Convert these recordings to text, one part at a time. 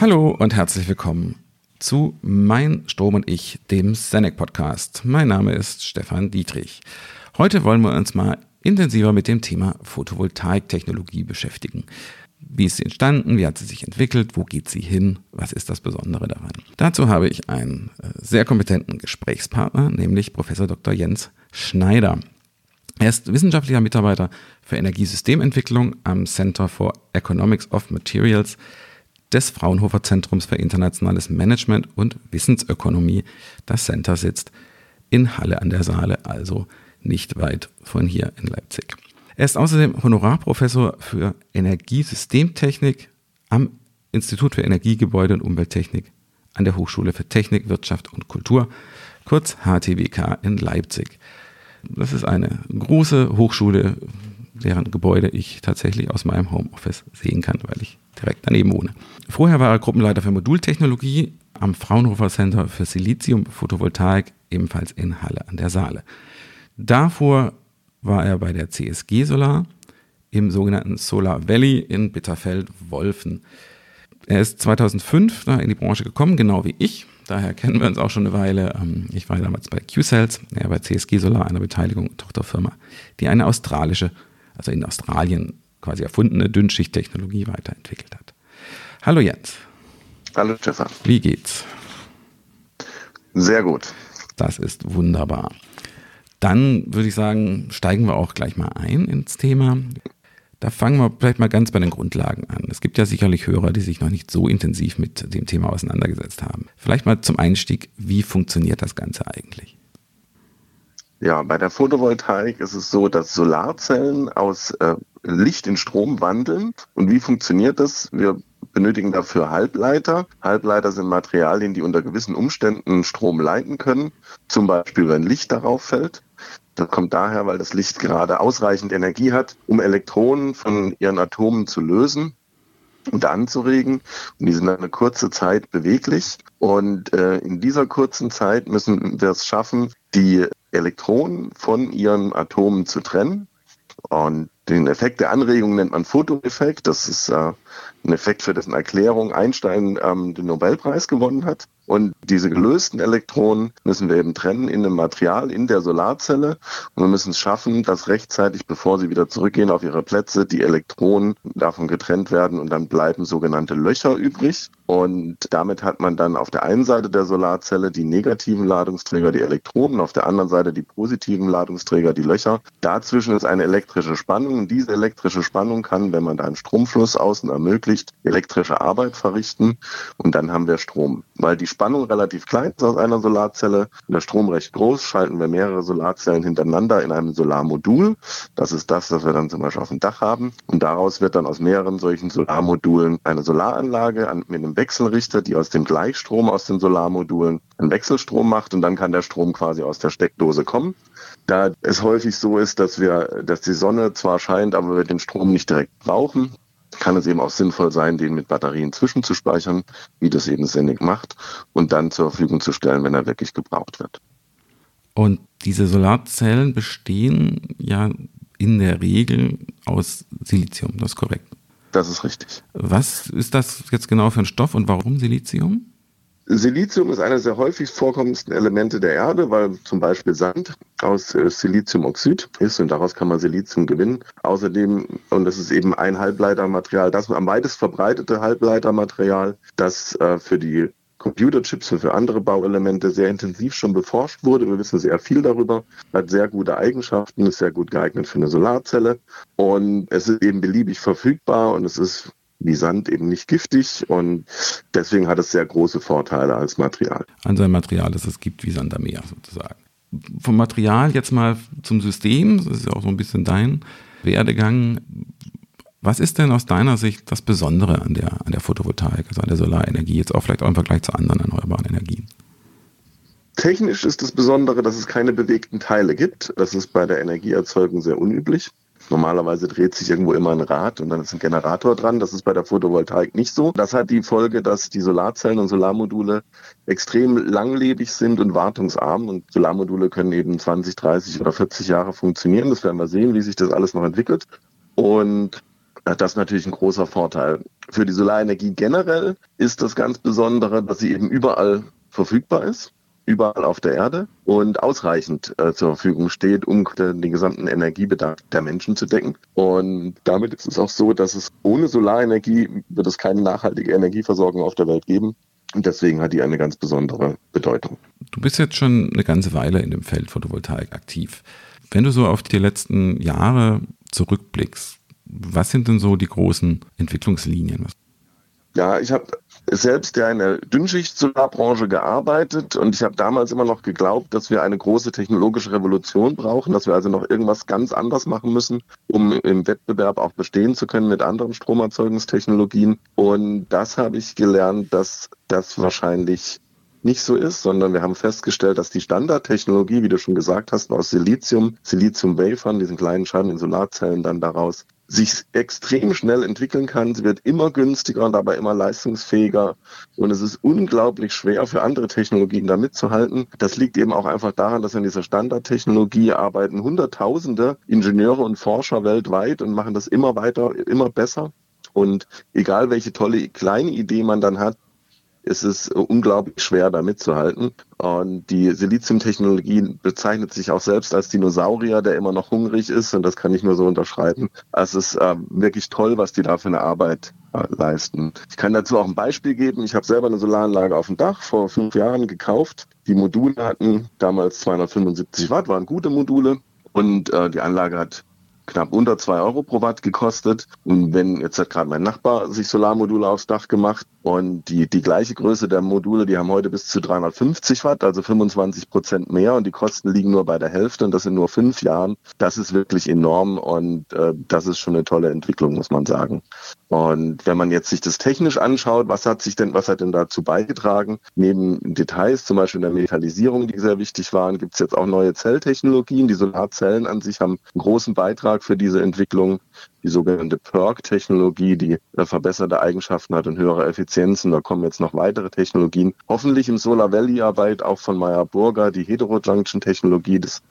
Hallo und herzlich willkommen zu Mein Strom und ich, dem Senec Podcast. Mein Name ist Stefan Dietrich. Heute wollen wir uns mal intensiver mit dem Thema Photovoltaiktechnologie beschäftigen. Wie ist sie entstanden? Wie hat sie sich entwickelt? Wo geht sie hin? Was ist das Besondere daran? Dazu habe ich einen äh, sehr kompetenten Gesprächspartner, nämlich Professor Dr. Jens Schneider. Er ist wissenschaftlicher Mitarbeiter für Energiesystementwicklung am Center for Economics of Materials des Fraunhofer Zentrums für internationales Management und Wissensökonomie. Das Center sitzt in Halle an der Saale, also nicht weit von hier in Leipzig. Er ist außerdem Honorarprofessor für Energiesystemtechnik am Institut für Energiegebäude und Umwelttechnik an der Hochschule für Technik, Wirtschaft und Kultur, kurz HTWK in Leipzig. Das ist eine große Hochschule, deren Gebäude ich tatsächlich aus meinem Homeoffice sehen kann, weil ich direkt daneben wohne. Vorher war er Gruppenleiter für Modultechnologie am Fraunhofer Center für Silizium Photovoltaik, ebenfalls in Halle an der Saale. Davor war er bei der CSG Solar im sogenannten Solar Valley in Bitterfeld-Wolfen. Er ist 2005 da in die Branche gekommen, genau wie ich. Daher kennen wir uns auch schon eine Weile. Ähm, ich war damals bei Q-Cells, er bei CSG Solar, einer Beteiligung, Tochterfirma, die eine australische, also in Australien quasi erfundene Dünnschichttechnologie weiterentwickelt hat. Hallo Jens. Hallo Stefan. Wie geht's? Sehr gut. Das ist wunderbar. Dann würde ich sagen, steigen wir auch gleich mal ein ins Thema. Da fangen wir vielleicht mal ganz bei den Grundlagen an. Es gibt ja sicherlich Hörer, die sich noch nicht so intensiv mit dem Thema auseinandergesetzt haben. Vielleicht mal zum Einstieg, wie funktioniert das Ganze eigentlich? Ja, bei der Photovoltaik ist es so, dass Solarzellen aus äh, Licht in Strom wandeln. Und wie funktioniert das? Wir benötigen dafür Halbleiter. Halbleiter sind Materialien, die unter gewissen Umständen Strom leiten können. Zum Beispiel, wenn Licht darauf fällt. Das kommt daher, weil das Licht gerade ausreichend Energie hat, um Elektronen von ihren Atomen zu lösen und anzuregen. Und die sind dann eine kurze Zeit beweglich. Und äh, in dieser kurzen Zeit müssen wir es schaffen, die Elektronen von ihren Atomen zu trennen. Und den Effekt der Anregung nennt man Fotoeffekt. Das ist äh, ein Effekt, für dessen Erklärung Einstein ähm, den Nobelpreis gewonnen hat. Und diese gelösten Elektronen müssen wir eben trennen in dem Material, in der Solarzelle. Und wir müssen es schaffen, dass rechtzeitig, bevor sie wieder zurückgehen auf ihre Plätze, die Elektronen davon getrennt werden und dann bleiben sogenannte Löcher übrig. Und damit hat man dann auf der einen Seite der Solarzelle die negativen Ladungsträger, die Elektronen, auf der anderen Seite die positiven Ladungsträger, die Löcher. Dazwischen ist eine elektrische Spannung. Und diese elektrische Spannung kann, wenn man da einen Stromfluss außen ermöglicht, elektrische Arbeit verrichten. Und dann haben wir Strom. Weil die Spannung relativ klein ist aus einer Solarzelle und der Strom recht groß, schalten wir mehrere Solarzellen hintereinander in einem Solarmodul. Das ist das, was wir dann zum Beispiel auf dem Dach haben. Und daraus wird dann aus mehreren solchen Solarmodulen eine Solaranlage mit einem Wechselrichter, die aus dem Gleichstrom aus den Solarmodulen einen Wechselstrom macht und dann kann der Strom quasi aus der Steckdose kommen. Da es häufig so ist, dass wir, dass die Sonne zwar scheint, aber wir den Strom nicht direkt brauchen, kann es eben auch sinnvoll sein, den mit Batterien zwischenzuspeichern, wie das eben Senec macht, und dann zur Verfügung zu stellen, wenn er wirklich gebraucht wird. Und diese Solarzellen bestehen ja in der Regel aus Silizium, das ist korrekt. Das ist richtig. Was ist das jetzt genau für ein Stoff und warum Silizium? Silizium ist eines der häufigst vorkommendsten Elemente der Erde, weil zum Beispiel Sand aus äh, Siliziumoxid ist und daraus kann man Silizium gewinnen. Außerdem, und das ist eben ein Halbleitermaterial, das am weitest verbreitete Halbleitermaterial, das äh, für die Computerchips und für andere Bauelemente sehr intensiv schon beforscht wurde. Wir wissen sehr viel darüber, hat sehr gute Eigenschaften, ist sehr gut geeignet für eine Solarzelle und es ist eben beliebig verfügbar und es ist wie Sand eben nicht giftig und deswegen hat es sehr große Vorteile als Material. An sein Material, das es gibt wie Sand am Meer sozusagen. Vom Material jetzt mal zum System, das ist ja auch so ein bisschen dein Werdegang. Was ist denn aus deiner Sicht das Besondere an der, an der Photovoltaik, also an der Solarenergie, jetzt auch vielleicht auch im Vergleich zu anderen erneuerbaren Energien? Technisch ist das Besondere, dass es keine bewegten Teile gibt. Das ist bei der Energieerzeugung sehr unüblich. Normalerweise dreht sich irgendwo immer ein Rad und dann ist ein Generator dran. Das ist bei der Photovoltaik nicht so. Das hat die Folge, dass die Solarzellen und Solarmodule extrem langlebig sind und wartungsarm. Und Solarmodule können eben 20, 30 oder 40 Jahre funktionieren. Das werden wir sehen, wie sich das alles noch entwickelt. Und das ist natürlich ein großer Vorteil. Für die Solarenergie generell ist das ganz Besondere, dass sie eben überall verfügbar ist überall auf der Erde und ausreichend äh, zur Verfügung steht, um den gesamten Energiebedarf der Menschen zu decken. Und damit ist es auch so, dass es ohne Solarenergie wird es keine nachhaltige Energieversorgung auf der Welt geben. Und deswegen hat die eine ganz besondere Bedeutung. Du bist jetzt schon eine ganze Weile in dem Feld Photovoltaik aktiv. Wenn du so auf die letzten Jahre zurückblickst, was sind denn so die großen Entwicklungslinien? Ja, ich habe selbst ja in der Dünnschicht-Solarbranche gearbeitet und ich habe damals immer noch geglaubt, dass wir eine große technologische Revolution brauchen, dass wir also noch irgendwas ganz anders machen müssen, um im Wettbewerb auch bestehen zu können mit anderen Stromerzeugungstechnologien. Und das habe ich gelernt, dass das wahrscheinlich nicht so ist, sondern wir haben festgestellt, dass die Standardtechnologie, wie du schon gesagt hast, aus Silizium, Silizium-Wafern, diesen kleinen Scheiben in Solarzellen dann daraus sich extrem schnell entwickeln kann. Sie wird immer günstiger und dabei immer leistungsfähiger. Und es ist unglaublich schwer für andere Technologien da mitzuhalten. Das liegt eben auch einfach daran, dass in dieser Standardtechnologie arbeiten Hunderttausende Ingenieure und Forscher weltweit und machen das immer weiter, immer besser. Und egal welche tolle kleine Idee man dann hat, ist es unglaublich schwer, da mitzuhalten. Und die Silizium-Technologie bezeichnet sich auch selbst als Dinosaurier, der immer noch hungrig ist. Und das kann ich nur so unterschreiben. Es ist äh, wirklich toll, was die da für eine Arbeit äh, leisten. Ich kann dazu auch ein Beispiel geben. Ich habe selber eine Solaranlage auf dem Dach vor fünf Jahren gekauft. Die Module hatten damals 275 Watt, waren gute Module. Und äh, die Anlage hat knapp unter zwei Euro pro Watt gekostet. Und wenn jetzt hat gerade mein Nachbar sich Solarmodule aufs Dach gemacht und die, die gleiche Größe der Module, die haben heute bis zu 350 Watt, also 25 Prozent mehr und die Kosten liegen nur bei der Hälfte und das in nur fünf Jahren. Das ist wirklich enorm und äh, das ist schon eine tolle Entwicklung, muss man sagen. Und wenn man jetzt sich das technisch anschaut, was hat sich denn, was hat denn dazu beigetragen? Neben Details, zum Beispiel der Metallisierung, die sehr wichtig waren, gibt es jetzt auch neue Zelltechnologien. Die Solarzellen an sich haben einen großen Beitrag für diese Entwicklung. Die sogenannte PERC-Technologie, die äh, verbesserte Eigenschaften hat und höhere Effizienzen. Da kommen jetzt noch weitere Technologien. Hoffentlich im Solar Valley-Arbeit auch von Meyer Burger, die Heterojunction-Technologie. Das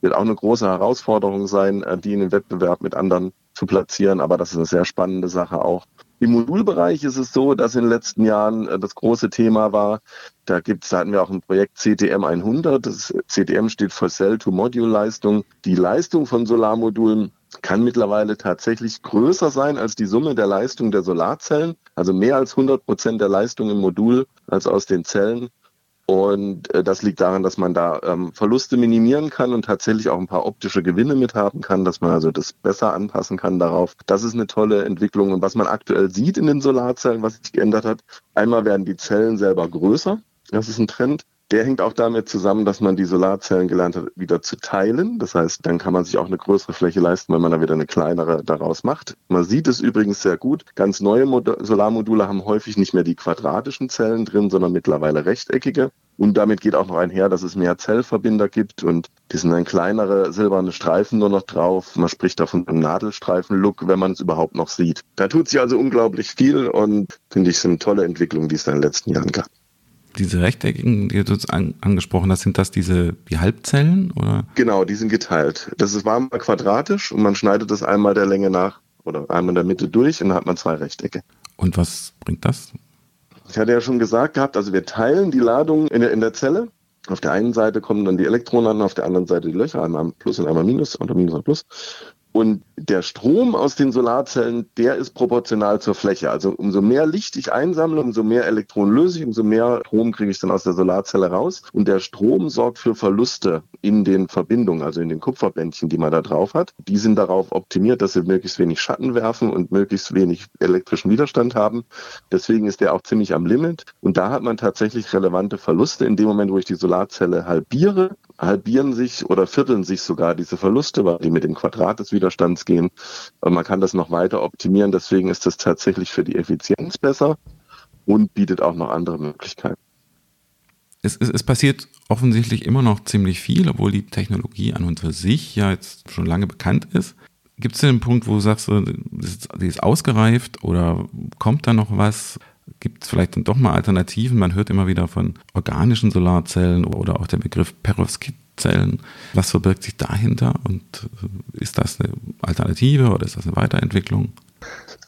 wird auch eine große Herausforderung sein, äh, die in den Wettbewerb mit anderen zu platzieren. Aber das ist eine sehr spannende Sache auch. Im Modulbereich ist es so, dass in den letzten Jahren äh, das große Thema war, da gibt's, da hatten wir auch ein Projekt CTM 100. Das CTM steht für Cell-to-Module-Leistung. Die Leistung von Solarmodulen kann mittlerweile tatsächlich größer sein als die Summe der Leistung der Solarzellen. Also mehr als 100 Prozent der Leistung im Modul als aus den Zellen. Und äh, das liegt daran, dass man da ähm, Verluste minimieren kann und tatsächlich auch ein paar optische Gewinne mit haben kann, dass man also das besser anpassen kann darauf. Das ist eine tolle Entwicklung. Und was man aktuell sieht in den Solarzellen, was sich geändert hat, einmal werden die Zellen selber größer. Das ist ein Trend. Der hängt auch damit zusammen, dass man die Solarzellen gelernt hat, wieder zu teilen. Das heißt, dann kann man sich auch eine größere Fläche leisten, wenn man da wieder eine kleinere daraus macht. Man sieht es übrigens sehr gut. Ganz neue Mod Solarmodule haben häufig nicht mehr die quadratischen Zellen drin, sondern mittlerweile rechteckige. Und damit geht auch noch einher, dass es mehr Zellverbinder gibt und die sind dann kleinere silberne Streifen nur noch drauf. Man spricht da von einem Nadelstreifen-Look, wenn man es überhaupt noch sieht. Da tut sich also unglaublich viel und finde ich, sind tolle Entwicklungen, die es in den letzten Jahren gab diese rechteckigen, die du jetzt an, angesprochen hast, sind das diese die Halbzellen oder? Genau, die sind geteilt. Das ist war mal quadratisch und man schneidet das einmal der Länge nach oder einmal in der Mitte durch und dann hat man zwei Rechtecke. Und was bringt das? Ich hatte ja schon gesagt gehabt, also wir teilen die Ladung in der, in der Zelle. Auf der einen Seite kommen dann die Elektronen an, auf der anderen Seite die Löcher, einmal Plus und einmal Minus, oder Minus und Plus. Und der Strom aus den Solarzellen, der ist proportional zur Fläche. Also umso mehr Licht ich einsammle, umso mehr Elektronen löse ich, umso mehr Strom kriege ich dann aus der Solarzelle raus. Und der Strom sorgt für Verluste in den Verbindungen, also in den Kupferbändchen, die man da drauf hat. Die sind darauf optimiert, dass sie möglichst wenig Schatten werfen und möglichst wenig elektrischen Widerstand haben. Deswegen ist der auch ziemlich am Limit. Und da hat man tatsächlich relevante Verluste. In dem Moment, wo ich die Solarzelle halbiere, halbieren sich oder vierteln sich sogar diese Verluste, weil die mit dem Quadrat des Widerstands gehen. Und man kann das noch weiter optimieren. Deswegen ist das tatsächlich für die Effizienz besser und bietet auch noch andere Möglichkeiten. Es, es, es, passiert offensichtlich immer noch ziemlich viel, obwohl die Technologie an und für sich ja jetzt schon lange bekannt ist. Gibt es denn einen Punkt, wo du sagst, die ist ausgereift oder kommt da noch was? Gibt es vielleicht dann doch mal Alternativen? Man hört immer wieder von organischen Solarzellen oder auch der Begriff Perovskit Zellen. Was verbirgt sich dahinter und äh, ist das eine Alternative oder ist das eine Weiterentwicklung?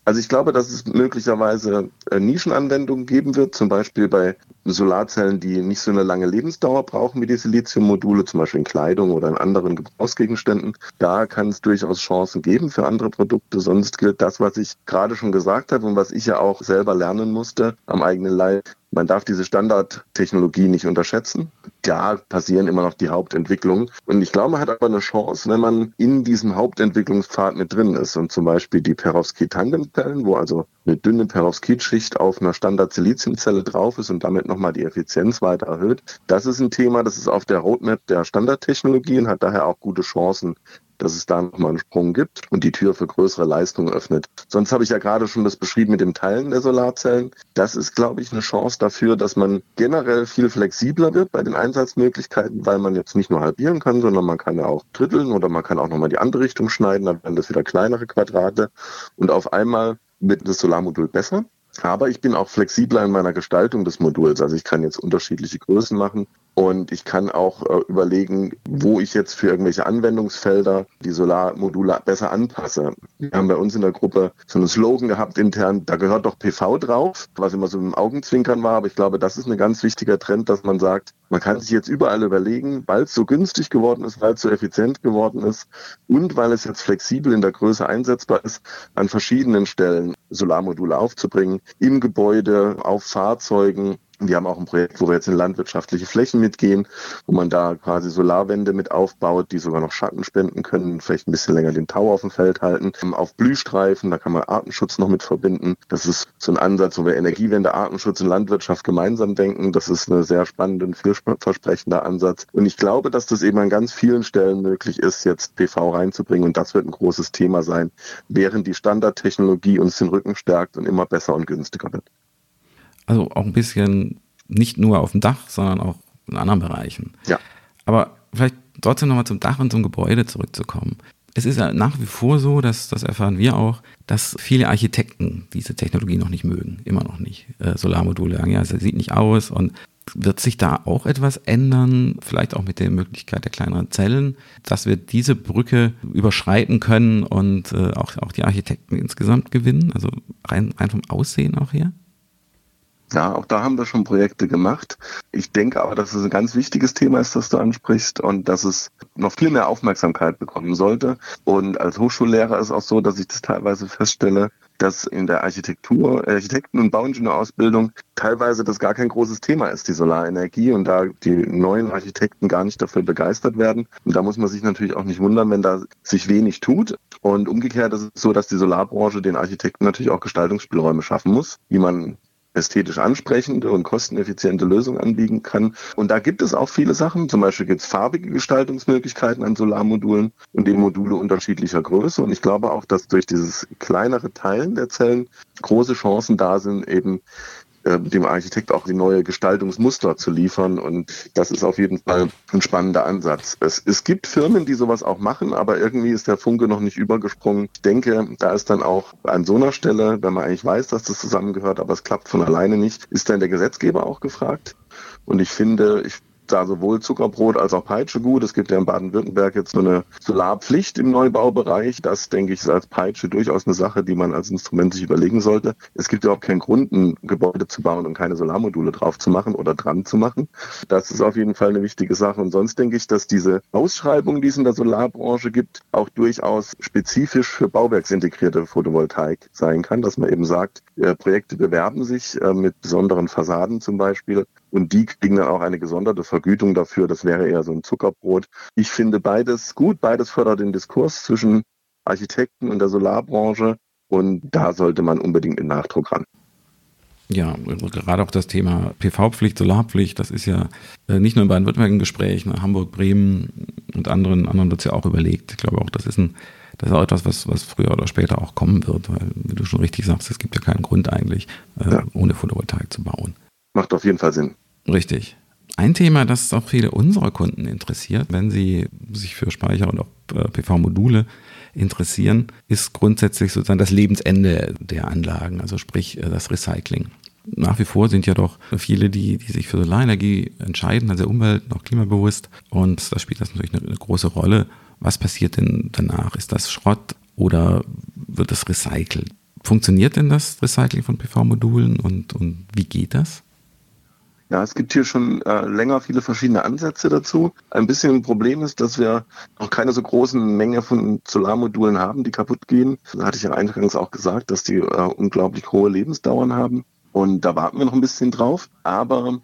Also ich glaube, dass es möglicherweise äh, Nischenanwendungen geben wird, zum Beispiel bei Solarzellen, die nicht so eine lange Lebensdauer brauchen wie die Siliziummodule, zum Beispiel in Kleidung oder in anderen Gebrauchsgegenständen. Da kann es durchaus Chancen geben für andere Produkte. Sonst gilt das, was ich gerade schon gesagt habe und was ich ja auch selber lernen musste am eigenen Leib. Man darf diese Standardtechnologie nicht unterschätzen. Da passieren immer noch die Hauptentwicklungen. Und ich glaube, man hat aber eine Chance, wenn man in diesem Hauptentwicklungspfad mit drin ist. Und zum Beispiel die Perovskit-Tandemzellen, wo also eine dünne Perovskit-Schicht auf einer Standard-Siliziumzelle drauf ist und damit nochmal die Effizienz weiter erhöht. Das ist ein Thema, das ist auf der Roadmap der Standardtechnologie und hat daher auch gute Chancen, dass es da nochmal einen Sprung gibt und die Tür für größere Leistungen öffnet. Sonst habe ich ja gerade schon das beschrieben mit dem Teilen der Solarzellen. Das ist, glaube ich, eine Chance dafür, dass man generell viel flexibler wird bei den Einsatzmöglichkeiten, weil man jetzt nicht nur halbieren kann, sondern man kann ja auch dritteln oder man kann auch nochmal die andere Richtung schneiden, dann werden das wieder kleinere Quadrate und auf einmal wird das Solarmodul besser. Aber ich bin auch flexibler in meiner Gestaltung des Moduls. Also ich kann jetzt unterschiedliche Größen machen und ich kann auch äh, überlegen, wo ich jetzt für irgendwelche Anwendungsfelder die Solarmodule besser anpasse. Wir haben bei uns in der Gruppe so einen Slogan gehabt intern, da gehört doch PV drauf, was immer so im Augenzwinkern war. Aber ich glaube, das ist ein ganz wichtiger Trend, dass man sagt, man kann sich jetzt überall überlegen, weil es so günstig geworden ist, weil es so effizient geworden ist und weil es jetzt flexibel in der Größe einsetzbar ist, an verschiedenen Stellen Solarmodule aufzubringen, im Gebäude, auf Fahrzeugen, wir haben auch ein Projekt, wo wir jetzt in landwirtschaftliche Flächen mitgehen, wo man da quasi Solarwände mit aufbaut, die sogar noch Schatten spenden können, vielleicht ein bisschen länger den Tau auf dem Feld halten. Auf Blühstreifen, da kann man Artenschutz noch mit verbinden. Das ist so ein Ansatz, wo wir Energiewende, Artenschutz und Landwirtschaft gemeinsam denken. Das ist ein sehr spannender und vielversprechender Ansatz. Und ich glaube, dass das eben an ganz vielen Stellen möglich ist, jetzt PV reinzubringen. Und das wird ein großes Thema sein, während die Standardtechnologie uns den Rücken stärkt und immer besser und günstiger wird. Also auch ein bisschen nicht nur auf dem Dach, sondern auch in anderen Bereichen. Ja. Aber vielleicht trotzdem nochmal zum Dach und zum Gebäude zurückzukommen. Es ist ja nach wie vor so, dass, das erfahren wir auch, dass viele Architekten diese Technologie noch nicht mögen. Immer noch nicht. Äh, Solarmodule sagen, ja, es sieht nicht aus und wird sich da auch etwas ändern, vielleicht auch mit der Möglichkeit der kleineren Zellen, dass wir diese Brücke überschreiten können und äh, auch, auch die Architekten insgesamt gewinnen, also rein, rein vom Aussehen auch her? Ja, auch da haben wir schon Projekte gemacht. Ich denke aber, dass es ein ganz wichtiges Thema ist, das du ansprichst und dass es noch viel mehr Aufmerksamkeit bekommen sollte. Und als Hochschullehrer ist auch so, dass ich das teilweise feststelle, dass in der Architektur, Architekten- und Bauingenieurausbildung teilweise das gar kein großes Thema ist, die Solarenergie und da die neuen Architekten gar nicht dafür begeistert werden. Und da muss man sich natürlich auch nicht wundern, wenn da sich wenig tut. Und umgekehrt ist es so, dass die Solarbranche den Architekten natürlich auch Gestaltungsspielräume schaffen muss, wie man ästhetisch ansprechende und kosteneffiziente Lösungen anbieten kann. Und da gibt es auch viele Sachen. Zum Beispiel gibt es farbige Gestaltungsmöglichkeiten an Solarmodulen und die Module unterschiedlicher Größe. Und ich glaube auch, dass durch dieses kleinere Teilen der Zellen große Chancen da sind, eben äh, dem Architekt auch die neue Gestaltungsmuster zu liefern. Und das ist auf jeden Fall ein spannender Ansatz. Es, es gibt Firmen, die sowas auch machen, aber irgendwie ist der Funke noch nicht übergesprungen. Ich denke, da ist dann auch an so einer Stelle, wenn man eigentlich weiß, dass das zusammengehört, aber es klappt von alleine nicht, ist dann der Gesetzgeber auch gefragt. Und ich finde, ich da sowohl Zuckerbrot als auch Peitsche gut. Es gibt ja in Baden-Württemberg jetzt so eine Solarpflicht im Neubaubereich. Das, denke ich, ist als Peitsche durchaus eine Sache, die man als Instrument sich überlegen sollte. Es gibt überhaupt keinen Grund, ein Gebäude zu bauen und keine Solarmodule drauf zu machen oder dran zu machen. Das ist auf jeden Fall eine wichtige Sache. Und sonst denke ich, dass diese Ausschreibung, die es in der Solarbranche gibt, auch durchaus spezifisch für bauwerksintegrierte Photovoltaik sein kann, dass man eben sagt, äh, Projekte bewerben sich äh, mit besonderen Fassaden zum Beispiel und die kriegen dann auch eine gesonderte Vergütung dafür. Das wäre eher so ein Zuckerbrot. Ich finde beides gut. Beides fördert den Diskurs zwischen Architekten und der Solarbranche. Und da sollte man unbedingt in Nachdruck ran. Ja, gerade auch das Thema PV-Pflicht, Solarpflicht, das ist ja äh, nicht nur in Baden-Württemberg ein Gespräch, ne, Hamburg, Bremen und anderen, anderen wird es ja auch überlegt. Ich glaube auch, das ist ein, das ist auch etwas, was, was früher oder später auch kommen wird, weil, wie du schon richtig sagst, es gibt ja keinen Grund eigentlich, äh, ja. ohne Photovoltaik zu bauen. Macht auf jeden Fall Sinn. Richtig. Ein Thema, das auch viele unserer Kunden interessiert, wenn sie sich für Speicher und auch äh, PV-Module interessieren, ist grundsätzlich sozusagen das Lebensende der Anlagen, also sprich äh, das Recycling. Nach wie vor sind ja doch viele, die, die sich für Solarenergie entscheiden, also umwelt- und auch klimabewusst. Und da spielt das natürlich eine, eine große Rolle. Was passiert denn danach? Ist das Schrott oder wird es recycelt? funktioniert denn das Recycling von PV-Modulen und, und wie geht das? Ja, es gibt hier schon äh, länger viele verschiedene Ansätze dazu. Ein bisschen ein Problem ist, dass wir noch keine so großen Menge von Solarmodulen haben, die kaputt gehen. Da hatte ich ja eingangs auch gesagt, dass die äh, unglaublich hohe Lebensdauern haben. Und da warten wir noch ein bisschen drauf. Aber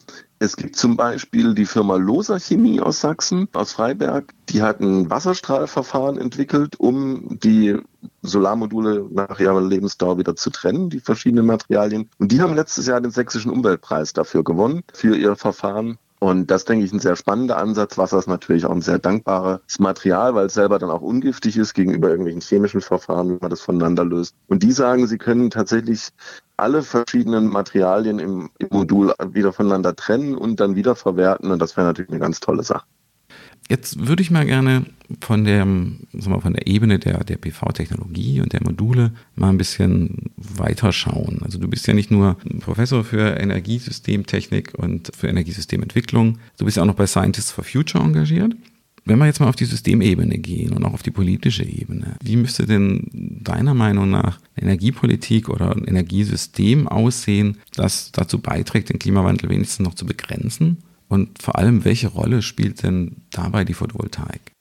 es gibt zum Beispiel die Firma Loser Chemie aus Sachsen, aus Freiberg. Die hat ein Wasserstrahlverfahren entwickelt, um die Solarmodule nach ihrer Lebensdauer wieder zu trennen, die verschiedenen Materialien. Und die haben letztes Jahr den sächsischen Umweltpreis dafür gewonnen, für ihr Verfahren. Und das denke ich ein sehr spannender Ansatz. Wasser ist natürlich auch ein sehr dankbares Material, weil es selber dann auch ungiftig ist gegenüber irgendwelchen chemischen Verfahren, wie man das voneinander löst. Und die sagen, sie können tatsächlich alle verschiedenen Materialien im, im Modul wieder voneinander trennen und dann wieder verwerten. Und das wäre natürlich eine ganz tolle Sache. Jetzt würde ich mal gerne von der, wir, von der Ebene der, der PV-Technologie und der Module mal ein bisschen weiter schauen. Also du bist ja nicht nur Professor für Energiesystemtechnik und für Energiesystementwicklung, du bist ja auch noch bei Scientists for Future engagiert. Wenn wir jetzt mal auf die Systemebene gehen und auch auf die politische Ebene, wie müsste denn deiner Meinung nach Energiepolitik oder ein Energiesystem aussehen, das dazu beiträgt, den Klimawandel wenigstens noch zu begrenzen? Und vor allem, welche Rolle spielt denn dabei die Photovoltaik?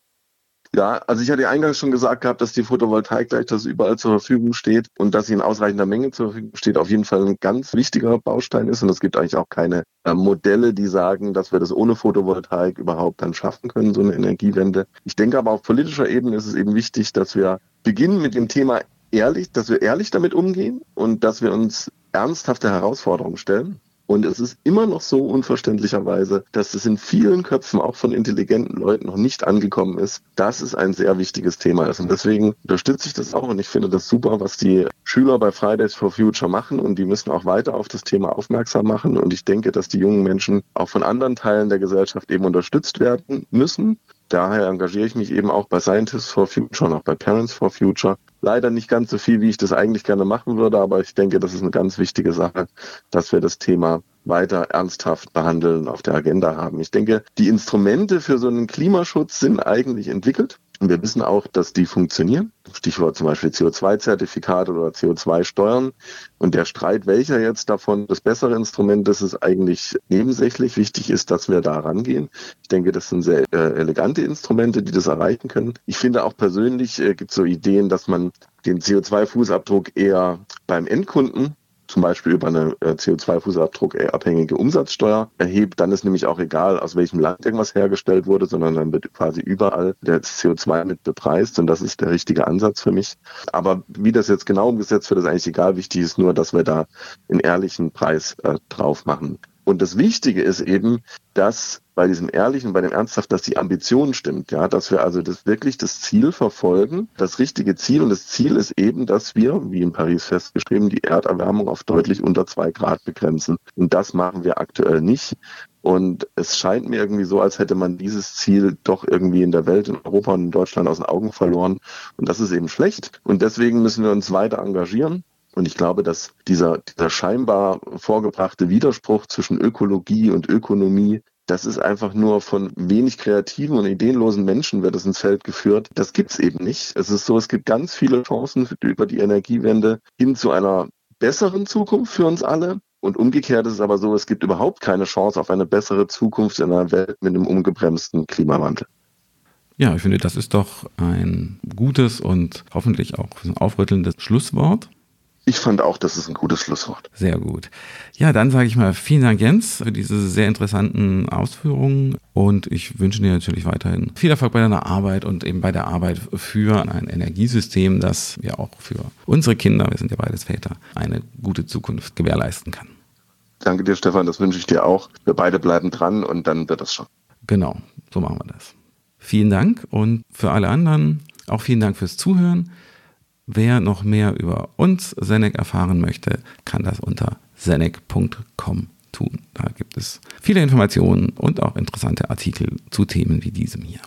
Ja, also ich hatte eingangs schon gesagt gehabt, dass die Photovoltaik gleich das überall zur Verfügung steht und dass sie in ausreichender Menge zur Verfügung steht, auf jeden Fall ein ganz wichtiger Baustein ist. Und es gibt eigentlich auch keine äh, Modelle, die sagen, dass wir das ohne Photovoltaik überhaupt dann schaffen können, so eine Energiewende. Ich denke aber auf politischer Ebene ist es eben wichtig, dass wir beginnen mit dem Thema ehrlich, dass wir ehrlich damit umgehen und dass wir uns ernsthafte Herausforderungen stellen. Und es ist immer noch so unverständlicherweise, dass es in vielen Köpfen auch von intelligenten Leuten noch nicht angekommen ist, dass es ein sehr wichtiges Thema ist. Und deswegen unterstütze ich das auch und ich finde das super, was die Schüler bei Fridays for Future machen und die müssen auch weiter auf das Thema aufmerksam machen. Und ich denke, dass die jungen Menschen auch von anderen Teilen der Gesellschaft eben unterstützt werden müssen daher engagiere ich mich eben auch bei Scientists for Future und auch bei Parents for Future. Leider nicht ganz so viel, wie ich das eigentlich gerne machen würde, aber ich denke, das ist eine ganz wichtige Sache, dass wir das Thema weiter ernsthaft behandeln, auf der Agenda haben. Ich denke, die Instrumente für so einen Klimaschutz sind eigentlich entwickelt. Und wir wissen auch, dass die funktionieren. Stichwort zum Beispiel CO2-Zertifikate oder CO2-Steuern. Und der Streit, welcher jetzt davon das bessere Instrument ist, ist eigentlich nebensächlich. Wichtig ist, dass wir da rangehen. Ich denke, das sind sehr äh, elegante Instrumente, die das erreichen können. Ich finde auch persönlich äh, gibt es so Ideen, dass man den CO2-Fußabdruck eher beim Endkunden zum Beispiel über eine äh, CO2-Fußabdruck abhängige Umsatzsteuer erhebt, dann ist nämlich auch egal, aus welchem Land irgendwas hergestellt wurde, sondern dann wird quasi überall der CO2 mit bepreist und das ist der richtige Ansatz für mich. Aber wie das jetzt genau umgesetzt wird, ist eigentlich egal. Wichtig ist nur, dass wir da einen ehrlichen Preis äh, drauf machen. Und das Wichtige ist eben, dass bei diesem Ehrlichen, bei dem Ernsthaft, dass die Ambition stimmt, ja, dass wir also das wirklich das Ziel verfolgen, das richtige Ziel. Und das Ziel ist eben, dass wir, wie in Paris festgeschrieben, die Erderwärmung auf deutlich unter zwei Grad begrenzen. Und das machen wir aktuell nicht. Und es scheint mir irgendwie so, als hätte man dieses Ziel doch irgendwie in der Welt, in Europa und in Deutschland aus den Augen verloren. Und das ist eben schlecht. Und deswegen müssen wir uns weiter engagieren. Und ich glaube, dass dieser, dieser scheinbar vorgebrachte Widerspruch zwischen Ökologie und Ökonomie, das ist einfach nur von wenig kreativen und ideenlosen Menschen wird es ins Feld geführt. Das gibt's eben nicht. Es ist so, es gibt ganz viele Chancen über die Energiewende hin zu einer besseren Zukunft für uns alle. Und umgekehrt ist es aber so, es gibt überhaupt keine Chance auf eine bessere Zukunft in einer Welt mit einem ungebremsten Klimawandel. Ja, ich finde, das ist doch ein gutes und hoffentlich auch aufrüttelndes Schlusswort. Ich fand auch, das ist ein gutes Schlusswort. Sehr gut. Ja, dann sage ich mal vielen Dank, Jens, für diese sehr interessanten Ausführungen. Und ich wünsche dir natürlich weiterhin viel Erfolg bei deiner Arbeit und eben bei der Arbeit für ein Energiesystem, das ja auch für unsere Kinder, wir sind ja beides Väter, eine gute Zukunft gewährleisten kann. Danke dir, Stefan, das wünsche ich dir auch. Wir beide bleiben dran und dann wird das schon. Genau, so machen wir das. Vielen Dank und für alle anderen auch vielen Dank fürs Zuhören. Wer noch mehr über uns, Senec, erfahren möchte, kann das unter senec.com tun. Da gibt es viele Informationen und auch interessante Artikel zu Themen wie diesem hier.